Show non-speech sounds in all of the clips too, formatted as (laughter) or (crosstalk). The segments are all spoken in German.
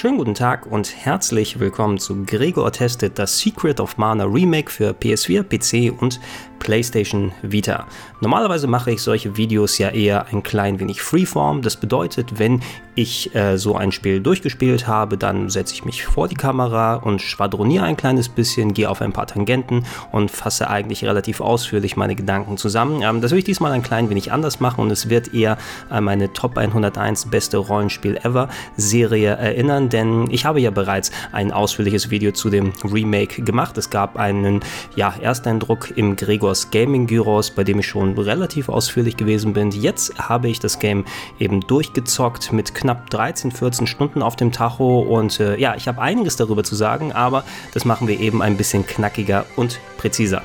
Schönen guten Tag und herzlich willkommen zu Gregor Tested, das Secret of Mana Remake für PS4, PC und PlayStation Vita. Normalerweise mache ich solche Videos ja eher ein klein wenig Freeform. Das bedeutet, wenn ich äh, so ein Spiel durchgespielt habe, dann setze ich mich vor die Kamera und schwadroniere ein kleines bisschen, gehe auf ein paar Tangenten und fasse eigentlich relativ ausführlich meine Gedanken zusammen. Ähm, das will ich diesmal ein klein wenig anders machen und es wird eher an meine Top 101 beste Rollenspiel ever Serie erinnern, denn ich habe ja bereits ein ausführliches Video zu dem Remake gemacht. Es gab einen ja, Ersteindruck im Gregor Gyros Gaming Gyros, bei dem ich schon relativ ausführlich gewesen bin. Jetzt habe ich das Game eben durchgezockt mit knapp 13, 14 Stunden auf dem Tacho und äh, ja, ich habe einiges darüber zu sagen, aber das machen wir eben ein bisschen knackiger und präziser.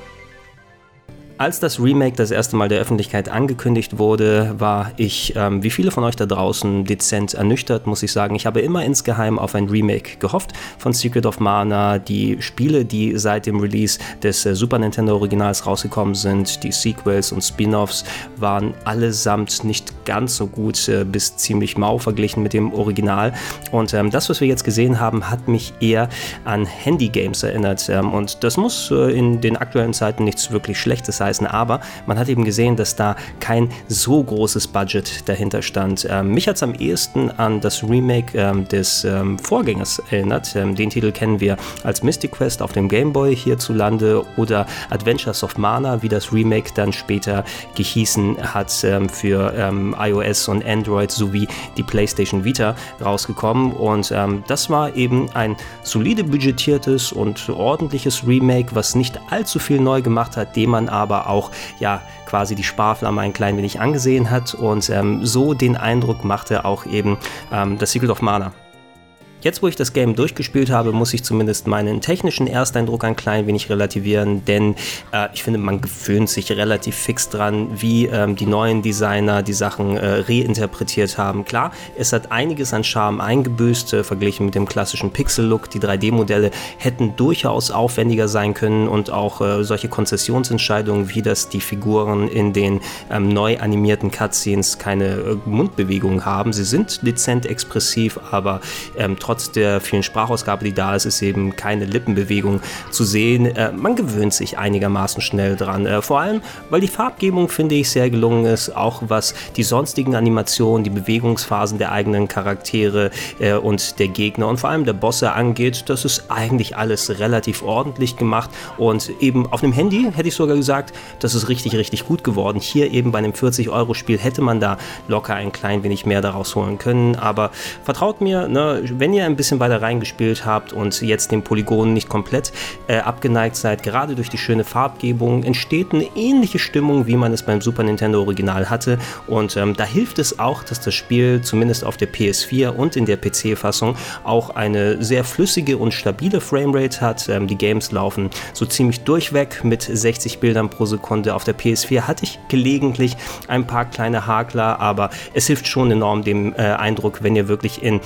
Als das Remake das erste Mal der Öffentlichkeit angekündigt wurde, war ich, ähm, wie viele von euch da draußen, dezent ernüchtert, muss ich sagen. Ich habe immer insgeheim auf ein Remake gehofft von Secret of Mana. Die Spiele, die seit dem Release des äh, Super Nintendo Originals rausgekommen sind, die Sequels und Spin-offs, waren allesamt nicht ganz so gut äh, bis ziemlich mau verglichen mit dem Original. Und ähm, das, was wir jetzt gesehen haben, hat mich eher an Handy-Games erinnert. Ähm, und das muss äh, in den aktuellen Zeiten nichts wirklich Schlechtes sein heißen, aber man hat eben gesehen, dass da kein so großes Budget dahinter stand. Ähm, mich hat es am ehesten an das Remake ähm, des ähm, Vorgängers erinnert. Ähm, den Titel kennen wir als Mystic Quest auf dem Game Boy hierzulande oder Adventures of Mana, wie das Remake dann später gehießen hat ähm, für iOS und Android sowie die PlayStation Vita rausgekommen. Und das war eben ein solide budgetiertes und ordentliches Remake, was nicht allzu viel neu gemacht hat, dem man aber aber auch ja quasi die Sparflamme ein klein wenig angesehen hat und ähm, so den Eindruck machte auch eben ähm, das Secret of Mana. Jetzt, wo ich das Game durchgespielt habe, muss ich zumindest meinen technischen Ersteindruck ein klein wenig relativieren, denn äh, ich finde, man gewöhnt sich relativ fix dran, wie ähm, die neuen Designer die Sachen äh, reinterpretiert haben. Klar, es hat einiges an Charme eingebüßt, äh, verglichen mit dem klassischen Pixel-Look. Die 3D-Modelle hätten durchaus aufwendiger sein können und auch äh, solche Konzessionsentscheidungen, wie dass die Figuren in den ähm, neu animierten Cutscenes keine äh, Mundbewegungen haben. Sie sind dezent expressiv, aber ähm, trotzdem trotz der vielen Sprachausgabe, die da ist, ist eben keine Lippenbewegung zu sehen. Äh, man gewöhnt sich einigermaßen schnell dran. Äh, vor allem, weil die Farbgebung, finde ich, sehr gelungen ist, auch was die sonstigen Animationen, die Bewegungsphasen der eigenen Charaktere äh, und der Gegner und vor allem der Bosse angeht. Das ist eigentlich alles relativ ordentlich gemacht und eben auf einem Handy hätte ich sogar gesagt, das ist richtig, richtig gut geworden. Hier eben bei einem 40-Euro-Spiel hätte man da locker ein klein wenig mehr daraus holen können, aber vertraut mir, ne, wenn ihr ein bisschen weiter reingespielt habt und jetzt den Polygonen nicht komplett äh, abgeneigt seid, gerade durch die schöne Farbgebung entsteht eine ähnliche Stimmung, wie man es beim Super Nintendo Original hatte. Und ähm, da hilft es auch, dass das Spiel zumindest auf der PS4 und in der PC-Fassung auch eine sehr flüssige und stabile Framerate hat. Ähm, die Games laufen so ziemlich durchweg mit 60 Bildern pro Sekunde. Auf der PS4 hatte ich gelegentlich ein paar kleine Hakler, aber es hilft schon enorm dem äh, Eindruck, wenn ihr wirklich in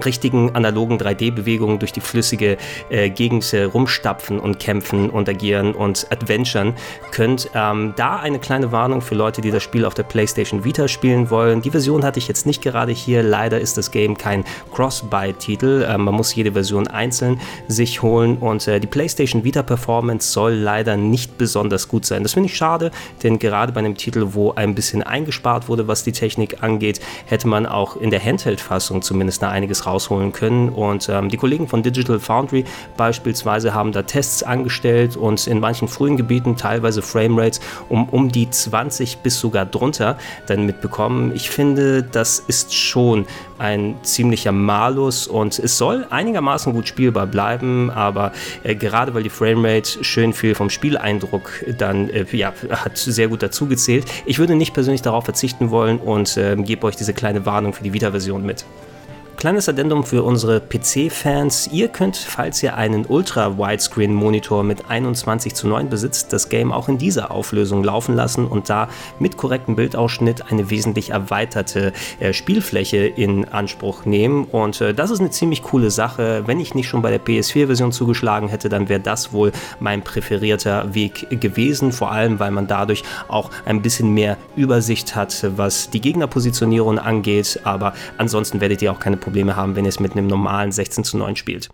richtigen analogen 3D-Bewegungen durch die flüssige äh, Gegend äh, rumstapfen und kämpfen und agieren und adventuren könnt. Ähm, da eine kleine Warnung für Leute, die das Spiel auf der PlayStation Vita spielen wollen. Die Version hatte ich jetzt nicht gerade hier. Leider ist das Game kein Cross-Buy-Titel. Ähm, man muss jede Version einzeln sich holen und äh, die PlayStation Vita Performance soll leider nicht besonders gut sein. Das finde ich schade, denn gerade bei einem Titel, wo ein bisschen eingespart wurde, was die Technik angeht, hätte man auch in der Handheld-Fassung zumindest da einiges rausholen können. Und ähm, die Kollegen von Digital Foundry beispielsweise haben da Tests angestellt und in manchen frühen Gebieten teilweise Framerates um, um die 20 bis sogar drunter dann mitbekommen. Ich finde, das ist schon ein ziemlicher Malus und es soll einigermaßen gut spielbar bleiben, aber äh, gerade weil die Framerate schön viel vom Spieleindruck dann äh, ja, hat sehr gut dazu gezählt. Ich würde nicht persönlich darauf verzichten wollen und äh, gebe euch diese kleine Warnung für die Vita-Version mit. Kleines Addendum für unsere PC-Fans. Ihr könnt, falls ihr einen Ultra-Widescreen-Monitor mit 21 zu 9 besitzt, das Game auch in dieser Auflösung laufen lassen und da mit korrektem Bildausschnitt eine wesentlich erweiterte äh, Spielfläche in Anspruch nehmen. Und äh, das ist eine ziemlich coole Sache. Wenn ich nicht schon bei der PS4-Version zugeschlagen hätte, dann wäre das wohl mein präferierter Weg gewesen. Vor allem, weil man dadurch auch ein bisschen mehr Übersicht hat, was die Gegnerpositionierung angeht. Aber ansonsten werdet ihr auch keine Probleme haben, wenn ihr es mit einem normalen 16 zu 9 spielt.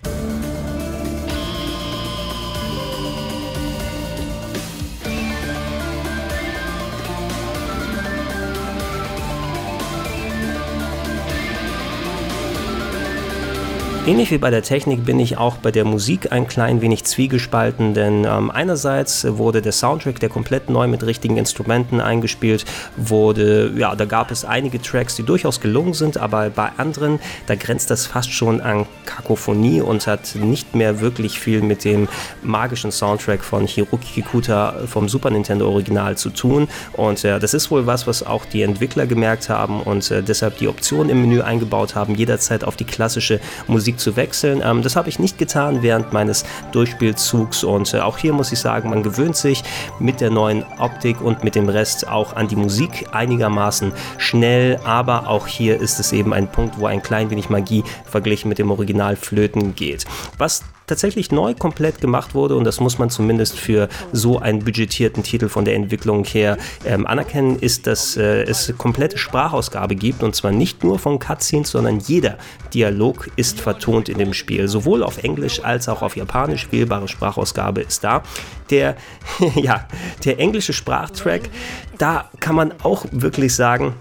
Ähnlich wie bei der Technik bin ich auch bei der Musik ein klein wenig zwiegespalten, denn ähm, einerseits wurde der Soundtrack, der komplett neu mit richtigen Instrumenten eingespielt wurde, ja, da gab es einige Tracks, die durchaus gelungen sind, aber bei anderen, da grenzt das fast schon an Kakophonie und hat nicht mehr wirklich viel mit dem magischen Soundtrack von Hiroki Kikuta vom Super Nintendo Original zu tun. Und äh, das ist wohl was, was auch die Entwickler gemerkt haben und äh, deshalb die Option im Menü eingebaut haben, jederzeit auf die klassische Musik Musik zu wechseln. Ähm, das habe ich nicht getan während meines Durchspielzugs und äh, auch hier muss ich sagen, man gewöhnt sich mit der neuen Optik und mit dem Rest auch an die Musik einigermaßen schnell, aber auch hier ist es eben ein Punkt, wo ein klein wenig Magie verglichen mit dem Original flöten geht. Was tatsächlich neu komplett gemacht wurde und das muss man zumindest für so einen budgetierten Titel von der Entwicklung her ähm, anerkennen, ist, dass äh, es komplette Sprachausgabe gibt und zwar nicht nur von Cutscenes, sondern jeder Dialog ist vertont in dem Spiel. Sowohl auf Englisch als auch auf Japanisch spielbare Sprachausgabe ist da. Der, (laughs) ja, der englische Sprachtrack, da kann man auch wirklich sagen,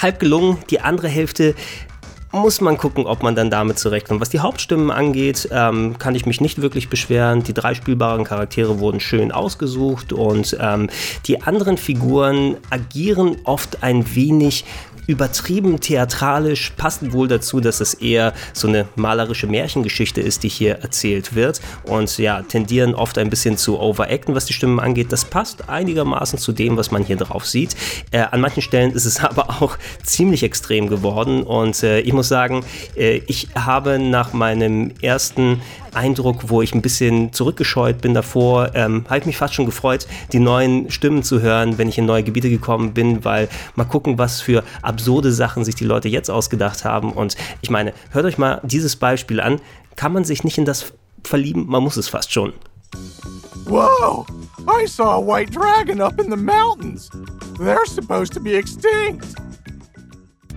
halb gelungen. Die andere Hälfte muss man gucken, ob man dann damit zurechtkommt. Was die Hauptstimmen angeht, ähm, kann ich mich nicht wirklich beschweren. Die drei spielbaren Charaktere wurden schön ausgesucht und ähm, die anderen Figuren agieren oft ein wenig übertrieben theatralisch, passt wohl dazu, dass es eher so eine malerische Märchengeschichte ist, die hier erzählt wird und ja, tendieren oft ein bisschen zu overacten, was die Stimmen angeht. Das passt einigermaßen zu dem, was man hier drauf sieht. Äh, an manchen Stellen ist es (laughs) aber auch ziemlich extrem geworden und äh, ich muss sagen, äh, ich habe nach meinem ersten Eindruck, wo ich ein bisschen zurückgescheut bin davor, ähm, habe ich mich fast schon gefreut, die neuen Stimmen zu hören, wenn ich in neue Gebiete gekommen bin, weil mal gucken, was für absurde Sachen sich die Leute jetzt ausgedacht haben. Und ich meine, hört euch mal dieses Beispiel an. Kann man sich nicht in das verlieben? Man muss es fast schon. Whoa! I saw a white dragon up in the mountains. They're supposed to be extinct.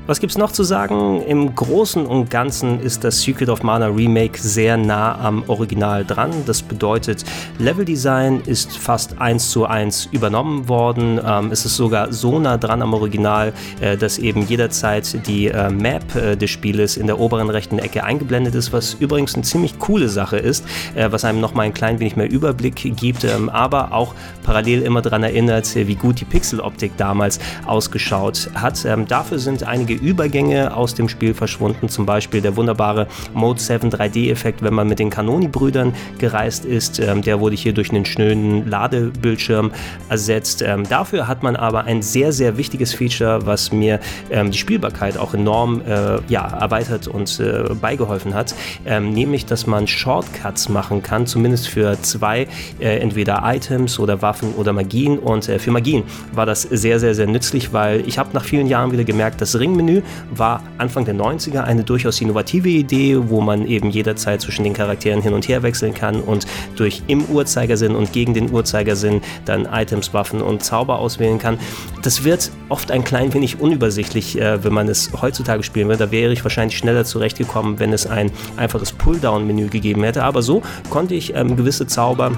Was gibt's noch zu sagen? Im Großen und Ganzen ist das Secret of Mana Remake sehr nah am Original dran. Das bedeutet, Leveldesign ist fast eins zu eins übernommen worden. Ähm, es ist sogar so nah dran am Original, äh, dass eben jederzeit die äh, Map äh, des Spieles in der oberen rechten Ecke eingeblendet ist, was übrigens eine ziemlich coole Sache ist, äh, was einem nochmal ein klein wenig mehr Überblick gibt, ähm, aber auch parallel immer daran erinnert, wie gut die Pixeloptik damals ausgeschaut hat. Ähm, dafür sind einige einige Übergänge aus dem Spiel verschwunden, zum Beispiel der wunderbare Mode 7 3D-Effekt, wenn man mit den Canoni-Brüdern gereist ist. Ähm, der wurde hier durch einen schönen Ladebildschirm ersetzt. Ähm, dafür hat man aber ein sehr, sehr wichtiges Feature, was mir ähm, die Spielbarkeit auch enorm äh, ja, erweitert und äh, beigeholfen hat, nämlich, dass man Shortcuts machen kann, zumindest für zwei, äh, entweder Items oder Waffen oder Magien. Und äh, für Magien war das sehr, sehr, sehr nützlich, weil ich habe nach vielen Jahren wieder gemerkt, das Ringmenü Menü war Anfang der 90er eine durchaus innovative Idee, wo man eben jederzeit zwischen den Charakteren hin und her wechseln kann und durch im Uhrzeigersinn und gegen den Uhrzeigersinn dann Items, Waffen und Zauber auswählen kann. Das wird oft ein klein wenig unübersichtlich, äh, wenn man es heutzutage spielen will. Da wäre ich wahrscheinlich schneller zurechtgekommen, wenn es ein einfaches Pulldown-Menü gegeben hätte. Aber so konnte ich ähm, gewisse Zauber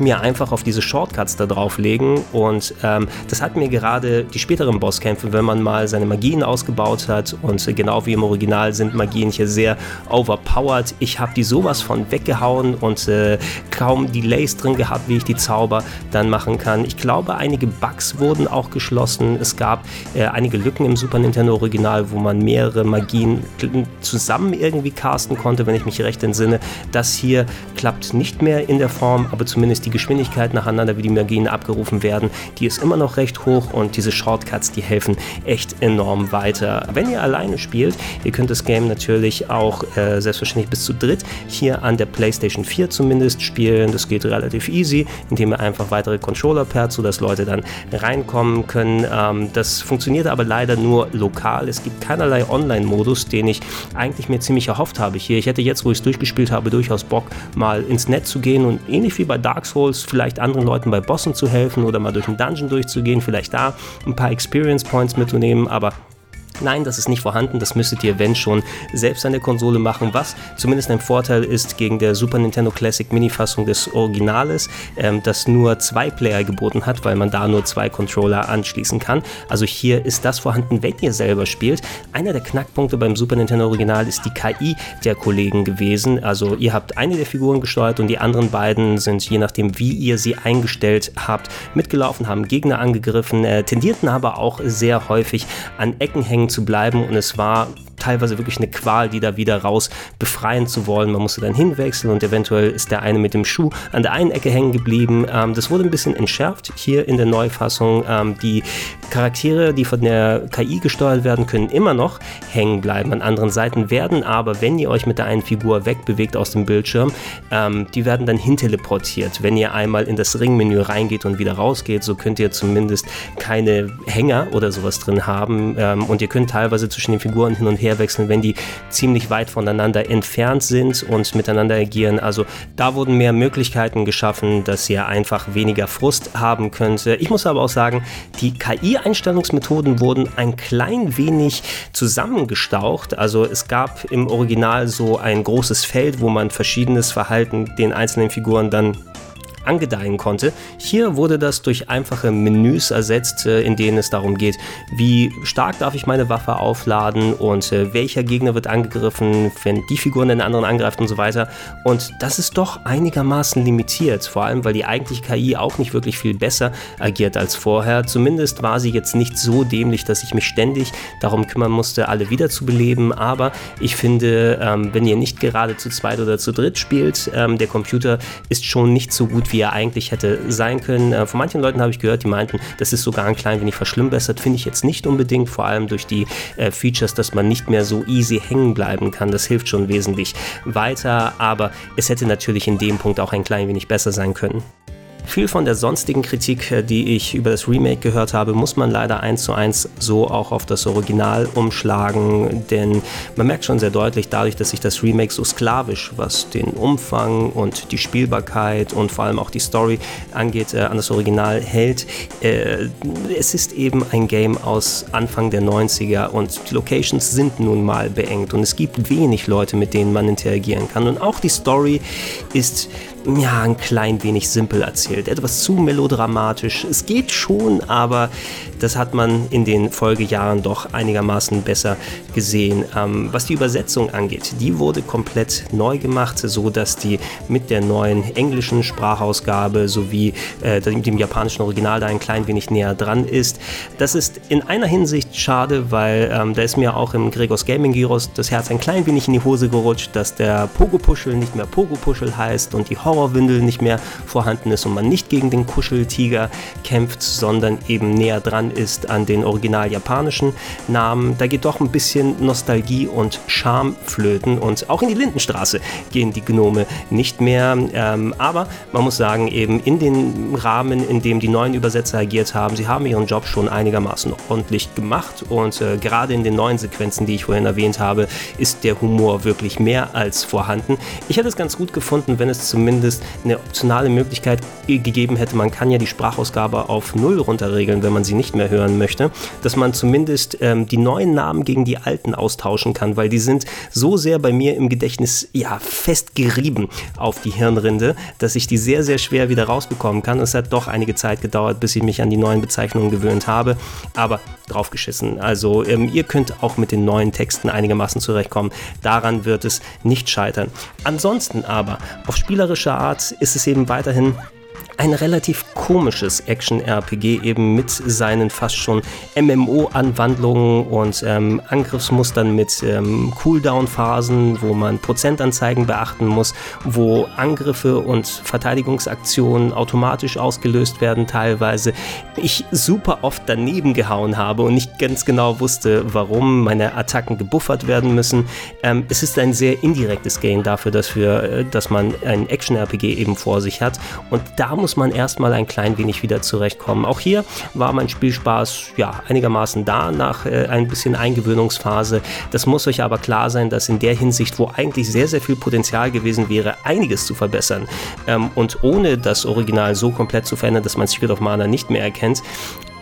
mir einfach auf diese Shortcuts da drauflegen und ähm, das hat mir gerade die späteren Bosskämpfe, wenn man mal seine Magien ausgebaut hat und äh, genau wie im Original sind Magien hier sehr overpowered. Ich habe die sowas von weggehauen und äh, kaum Delays drin gehabt, wie ich die Zauber dann machen kann. Ich glaube, einige Bugs wurden auch geschlossen. Es gab äh, einige Lücken im Super Nintendo Original, wo man mehrere Magien zusammen irgendwie casten konnte, wenn ich mich recht entsinne. Das hier klappt nicht mehr in der Form, aber zumindest die die Geschwindigkeit nacheinander, wie die Magien abgerufen werden, die ist immer noch recht hoch und diese Shortcuts, die helfen echt enorm weiter. Wenn ihr alleine spielt, ihr könnt das Game natürlich auch äh, selbstverständlich bis zu dritt hier an der PlayStation 4 zumindest spielen. Das geht relativ easy, indem ihr einfach weitere Controller pairt, sodass Leute dann reinkommen können. Ähm, das funktioniert aber leider nur lokal. Es gibt keinerlei Online-Modus, den ich eigentlich mir ziemlich erhofft habe hier. Ich hätte jetzt, wo ich es durchgespielt habe, durchaus Bock, mal ins Netz zu gehen und ähnlich wie bei Dark Souls vielleicht anderen Leuten bei Bossen zu helfen oder mal durch einen Dungeon durchzugehen, vielleicht da ein paar Experience Points mitzunehmen, aber Nein, das ist nicht vorhanden. Das müsstet ihr, wenn schon, selbst an der Konsole machen, was zumindest ein Vorteil ist gegen der Super Nintendo Classic Mini-Fassung des Originales, ähm, das nur zwei Player geboten hat, weil man da nur zwei Controller anschließen kann. Also hier ist das vorhanden, wenn ihr selber spielt. Einer der Knackpunkte beim Super Nintendo Original ist die KI der Kollegen gewesen. Also ihr habt eine der Figuren gesteuert und die anderen beiden sind, je nachdem wie ihr sie eingestellt habt, mitgelaufen, haben Gegner angegriffen, äh, tendierten aber auch sehr häufig an Ecken hängen zu bleiben. Und es war teilweise wirklich eine Qual, die da wieder raus befreien zu wollen. Man musste dann hinwechseln und eventuell ist der eine mit dem Schuh an der einen Ecke hängen geblieben. Ähm, das wurde ein bisschen entschärft hier in der Neufassung. Ähm, die Charaktere, die von der KI gesteuert werden, können immer noch hängen bleiben an anderen Seiten, werden aber, wenn ihr euch mit der einen Figur wegbewegt aus dem Bildschirm, ähm, die werden dann hinteleportiert. Wenn ihr einmal in das Ringmenü reingeht und wieder rausgeht, so könnt ihr zumindest keine Hänger oder sowas drin haben ähm, und ihr könnt teilweise zwischen den Figuren hin und her wechseln, wenn die ziemlich weit voneinander entfernt sind und miteinander agieren. Also da wurden mehr Möglichkeiten geschaffen, dass ihr einfach weniger Frust haben könnt. Ich muss aber auch sagen, die KI-Einstellungsmethoden wurden ein klein wenig zusammengestaucht. Also es gab im Original so ein großes Feld, wo man verschiedenes Verhalten den einzelnen Figuren dann angedeihen konnte. Hier wurde das durch einfache Menüs ersetzt, äh, in denen es darum geht, wie stark darf ich meine Waffe aufladen und äh, welcher Gegner wird angegriffen, wenn die Figuren den anderen angreift und so weiter. Und das ist doch einigermaßen limitiert, vor allem weil die eigentliche KI auch nicht wirklich viel besser agiert als vorher. Zumindest war sie jetzt nicht so dämlich, dass ich mich ständig darum kümmern musste, alle wiederzubeleben. Aber ich finde, ähm, wenn ihr nicht gerade zu zweit oder zu dritt spielt, ähm, der Computer ist schon nicht so gut wie wie er eigentlich hätte sein können. Äh, von manchen Leuten habe ich gehört, die meinten, das ist sogar ein klein wenig verschlimmbessert. Finde ich jetzt nicht unbedingt, vor allem durch die äh, Features, dass man nicht mehr so easy hängen bleiben kann. Das hilft schon wesentlich weiter, aber es hätte natürlich in dem Punkt auch ein klein wenig besser sein können. Viel von der sonstigen Kritik, äh, die ich über das Remake gehört habe, muss man leider eins zu eins so auch auf das Original umschlagen, denn man merkt schon sehr deutlich, dadurch, dass sich das Remake so sklavisch, was den Umfang und die Spielbarkeit und vor allem auch die Story angeht, äh, an das Original hält. Äh, es ist eben ein Game aus Anfang der 90er und die Locations sind nun mal beengt und es gibt wenig Leute, mit denen man interagieren kann. Und auch die Story ist ja, ein klein wenig simpel erzählt, etwas zu melodramatisch. Es geht schon, aber das hat man in den Folgejahren doch einigermaßen besser gesehen. Ähm, was die Übersetzung angeht, die wurde komplett neu gemacht, so dass die mit der neuen englischen Sprachausgabe sowie äh, dem, japanischen Original da ein klein wenig näher dran ist. Das ist in einer Hinsicht schade, weil ähm, da ist mir auch im Gregors Gaming Gyros das Herz ein klein wenig in die Hose gerutscht, dass der Pogo-Puschel nicht mehr Pogo-Puschel heißt und die Horrorwindel nicht mehr vorhanden ist und man nicht gegen den Kuscheltiger kämpft, sondern eben näher dran ist an den original japanischen Namen. Da geht doch ein bisschen Nostalgie und Charme flöten und auch in die Lindenstraße gehen die Gnome nicht mehr. Ähm, aber man muss sagen, eben in den Rahmen, in dem die neuen Übersetzer agiert haben, sie haben ihren Job schon einigermaßen ordentlich gemacht und äh, gerade in den neuen Sequenzen, die ich vorhin erwähnt habe, ist der Humor wirklich mehr als vorhanden. Ich hätte es ganz gut gefunden, wenn es zumindest eine optionale Möglichkeit gegeben hätte. Man kann ja die Sprachausgabe auf Null runterregeln, wenn man sie nicht mehr hören möchte, dass man zumindest ähm, die neuen Namen gegen die alten austauschen kann, weil die sind so sehr bei mir im Gedächtnis ja festgerieben auf die Hirnrinde, dass ich die sehr, sehr schwer wieder rausbekommen kann. Es hat doch einige Zeit gedauert, bis ich mich an die neuen Bezeichnungen gewöhnt habe, aber draufgeschissen. Also ähm, ihr könnt auch mit den neuen Texten einigermaßen zurechtkommen. Daran wird es nicht scheitern. Ansonsten aber, auf spielerischer Art ist es eben weiterhin ein relativ komisches Action-RPG eben mit seinen fast schon MMO-Anwandlungen und ähm, Angriffsmustern mit ähm, Cooldown-Phasen, wo man Prozentanzeigen beachten muss, wo Angriffe und Verteidigungsaktionen automatisch ausgelöst werden teilweise. Ich super oft daneben gehauen habe und nicht ganz genau wusste, warum meine Attacken gebuffert werden müssen. Ähm, es ist ein sehr indirektes Game dafür, dass, wir, äh, dass man ein Action-RPG eben vor sich hat und da muss man erstmal ein klein wenig wieder zurechtkommen. Auch hier war mein Spielspaß ja einigermaßen da nach äh, ein bisschen Eingewöhnungsphase. Das muss euch aber klar sein, dass in der Hinsicht, wo eigentlich sehr, sehr viel Potenzial gewesen wäre, einiges zu verbessern ähm, und ohne das Original so komplett zu verändern, dass man Secret of Mana nicht mehr erkennt,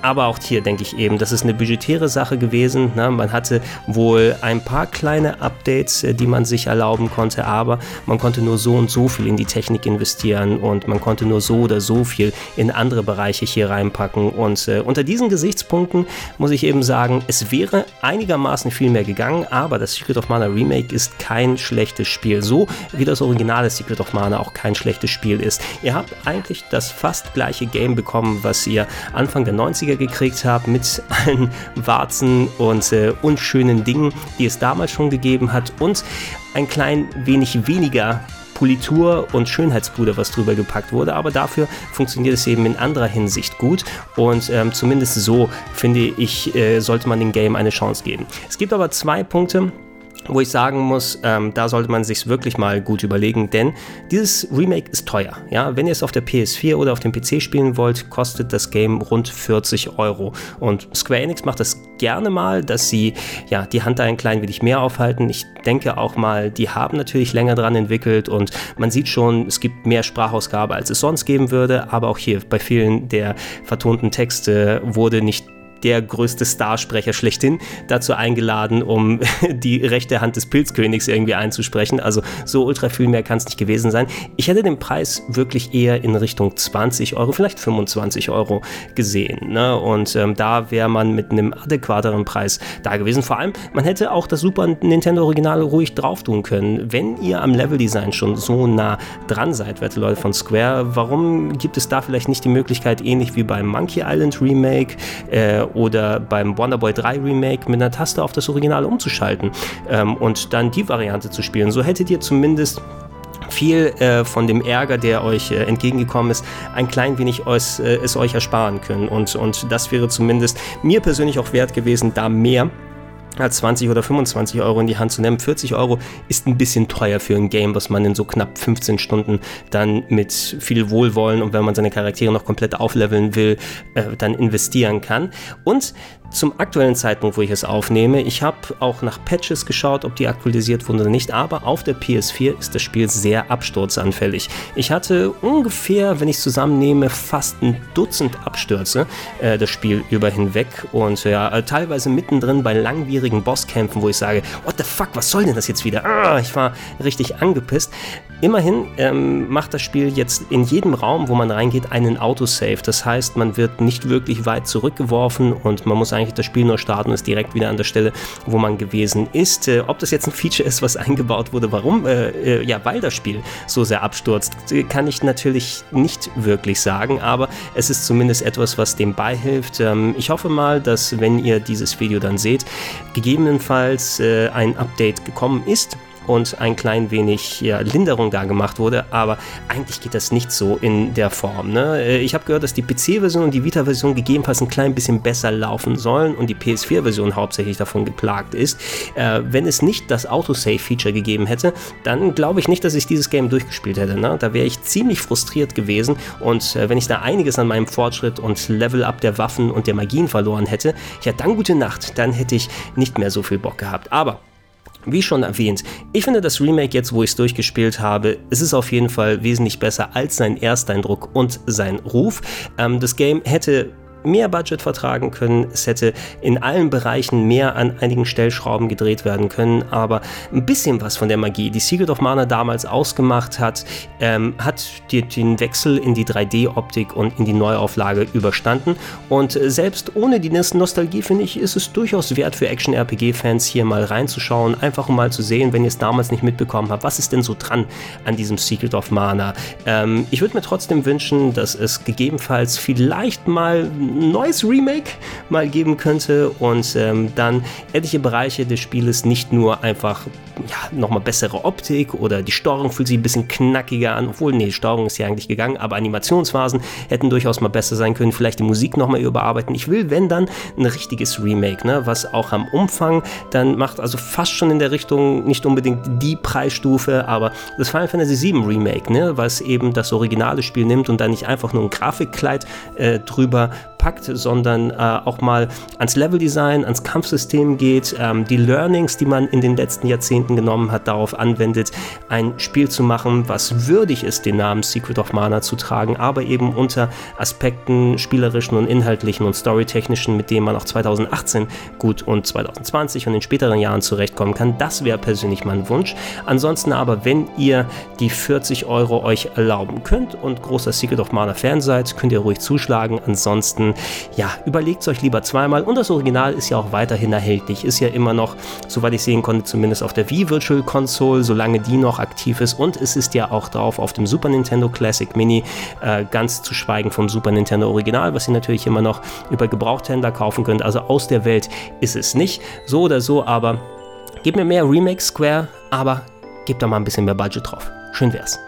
aber auch hier denke ich eben, das ist eine budgetäre Sache gewesen. Ne? Man hatte wohl ein paar kleine Updates, äh, die man sich erlauben konnte, aber man konnte nur so und so viel in die Technik investieren und man konnte nur so oder so viel in andere Bereiche hier reinpacken. Und äh, unter diesen Gesichtspunkten muss ich eben sagen, es wäre einigermaßen viel mehr gegangen, aber das Secret of Mana Remake ist kein schlechtes Spiel. So wie das originale Secret of Mana auch kein schlechtes Spiel ist. Ihr habt eigentlich das fast gleiche Game bekommen, was ihr Anfang der 90er gekriegt habe mit allen Warzen und äh, unschönen Dingen, die es damals schon gegeben hat und ein klein wenig weniger Politur und Schönheitspuder, was drüber gepackt wurde, aber dafür funktioniert es eben in anderer Hinsicht gut und ähm, zumindest so finde ich, äh, sollte man dem Game eine Chance geben. Es gibt aber zwei Punkte, wo ich sagen muss, ähm, da sollte man sich wirklich mal gut überlegen, denn dieses Remake ist teuer. Ja? Wenn ihr es auf der PS4 oder auf dem PC spielen wollt, kostet das Game rund 40 Euro. Und Square Enix macht das gerne mal, dass sie ja, die Hand da ein klein wenig mehr aufhalten. Ich denke auch mal, die haben natürlich länger dran entwickelt und man sieht schon, es gibt mehr Sprachausgabe, als es sonst geben würde, aber auch hier bei vielen der vertonten Texte wurde nicht der größte Starsprecher schlechthin dazu eingeladen, um (laughs) die rechte Hand des Pilzkönigs irgendwie einzusprechen. Also so ultra viel mehr kann es nicht gewesen sein. Ich hätte den Preis wirklich eher in Richtung 20 Euro, vielleicht 25 Euro gesehen. Ne? Und ähm, da wäre man mit einem adäquateren Preis da gewesen. Vor allem, man hätte auch das Super Nintendo Original ruhig drauf tun können. Wenn ihr am Leveldesign schon so nah dran seid, werte Leute von Square, warum gibt es da vielleicht nicht die Möglichkeit, ähnlich wie beim Monkey Island Remake äh, oder beim Wonderboy 3 Remake mit einer Taste auf das Original umzuschalten ähm, und dann die Variante zu spielen. So hättet ihr zumindest viel äh, von dem Ärger, der euch äh, entgegengekommen ist, ein klein wenig es, äh, es euch ersparen können. Und, und das wäre zumindest mir persönlich auch wert gewesen, da mehr als 20 oder 25 Euro in die Hand zu nehmen. 40 Euro ist ein bisschen teuer für ein Game, was man in so knapp 15 Stunden dann mit viel Wohlwollen und wenn man seine Charaktere noch komplett aufleveln will, äh, dann investieren kann. Und zum aktuellen Zeitpunkt, wo ich es aufnehme. Ich habe auch nach Patches geschaut, ob die aktualisiert wurden oder nicht, aber auf der PS4 ist das Spiel sehr absturzanfällig. Ich hatte ungefähr, wenn ich zusammennehme, fast ein Dutzend Abstürze äh, das Spiel über hinweg und ja, äh, teilweise mittendrin bei langwierigen Bosskämpfen, wo ich sage, what the fuck, was soll denn das jetzt wieder? Ah, ich war richtig angepisst. Immerhin ähm, macht das Spiel jetzt in jedem Raum, wo man reingeht, einen Autosave. Das heißt, man wird nicht wirklich weit zurückgeworfen und man muss eigentlich das Spiel nur starten und ist direkt wieder an der Stelle, wo man gewesen ist. Äh, ob das jetzt ein Feature ist, was eingebaut wurde, warum? Äh, äh, ja, weil das Spiel so sehr abstürzt, kann ich natürlich nicht wirklich sagen, aber es ist zumindest etwas, was dem beihilft. Ähm, ich hoffe mal, dass wenn ihr dieses Video dann seht, gegebenenfalls äh, ein Update gekommen ist und ein klein wenig ja, Linderung da gemacht wurde, aber eigentlich geht das nicht so in der Form. Ne? Äh, ich habe gehört, dass die PC-Version und die Vita-Version gegebenenfalls ein klein bisschen besser laufen sollen und die PS4-Version hauptsächlich davon geplagt ist. Äh, wenn es nicht das Autosave-Feature gegeben hätte, dann glaube ich nicht, dass ich dieses Game durchgespielt hätte. Ne? Da wäre ich ziemlich frustriert gewesen und äh, wenn ich da einiges an meinem Fortschritt und Level-Up der Waffen und der Magien verloren hätte, ja dann gute Nacht, dann hätte ich nicht mehr so viel Bock gehabt. Aber wie schon erwähnt, ich finde das Remake jetzt, wo ich es durchgespielt habe, es ist auf jeden Fall wesentlich besser als sein Ersteindruck und sein Ruf. Ähm, das Game hätte mehr Budget vertragen können. Es hätte in allen Bereichen mehr an einigen Stellschrauben gedreht werden können. Aber ein bisschen was von der Magie, die Secret of Mana damals ausgemacht hat, ähm, hat die, den Wechsel in die 3D-Optik und in die Neuauflage überstanden. Und selbst ohne die Nostalgie, finde ich, ist es durchaus wert für Action-RPG-Fans hier mal reinzuschauen. Einfach um mal zu sehen, wenn ihr es damals nicht mitbekommen habt, was ist denn so dran an diesem Secret of Mana. Ähm, ich würde mir trotzdem wünschen, dass es gegebenenfalls vielleicht mal neues Remake mal geben könnte. Und ähm, dann etliche Bereiche des Spieles nicht nur einfach ja, nochmal bessere Optik oder die Steuerung fühlt sich ein bisschen knackiger an, obwohl, nee, Steuerung ist ja eigentlich gegangen, aber Animationsphasen hätten durchaus mal besser sein können, vielleicht die Musik nochmal überarbeiten. Ich will, wenn dann, ein richtiges Remake, ne, was auch am Umfang dann macht, also fast schon in der Richtung, nicht unbedingt die Preisstufe, aber das Final Fantasy VII Remake, ne, was eben das originale Spiel nimmt und dann nicht einfach nur ein Grafikkleid äh, drüber packt, sondern äh, auch mal ans Leveldesign, ans Kampfsystem geht, ähm, die Learnings, die man in den letzten Jahrzehnten genommen hat, darauf anwendet, ein Spiel zu machen, was würdig ist, den Namen Secret of Mana zu tragen, aber eben unter Aspekten spielerischen und inhaltlichen und storytechnischen, mit denen man auch 2018 gut und 2020 und in späteren Jahren zurechtkommen kann. Das wäre persönlich mein Wunsch. Ansonsten aber, wenn ihr die 40 Euro euch erlauben könnt und großer Secret of Mana Fan seid, könnt ihr ruhig zuschlagen. Ansonsten ja, überlegt es euch lieber zweimal und das Original ist ja auch weiterhin erhältlich, ist ja immer noch, soweit ich sehen konnte, zumindest auf der Wii Virtual Console, solange die noch aktiv ist und es ist ja auch drauf auf dem Super Nintendo Classic Mini, äh, ganz zu schweigen vom Super Nintendo Original, was ihr natürlich immer noch über Gebrauchthändler kaufen könnt, also aus der Welt ist es nicht, so oder so, aber gebt mir mehr Remake Square, aber gebt da mal ein bisschen mehr Budget drauf. Schön wär's.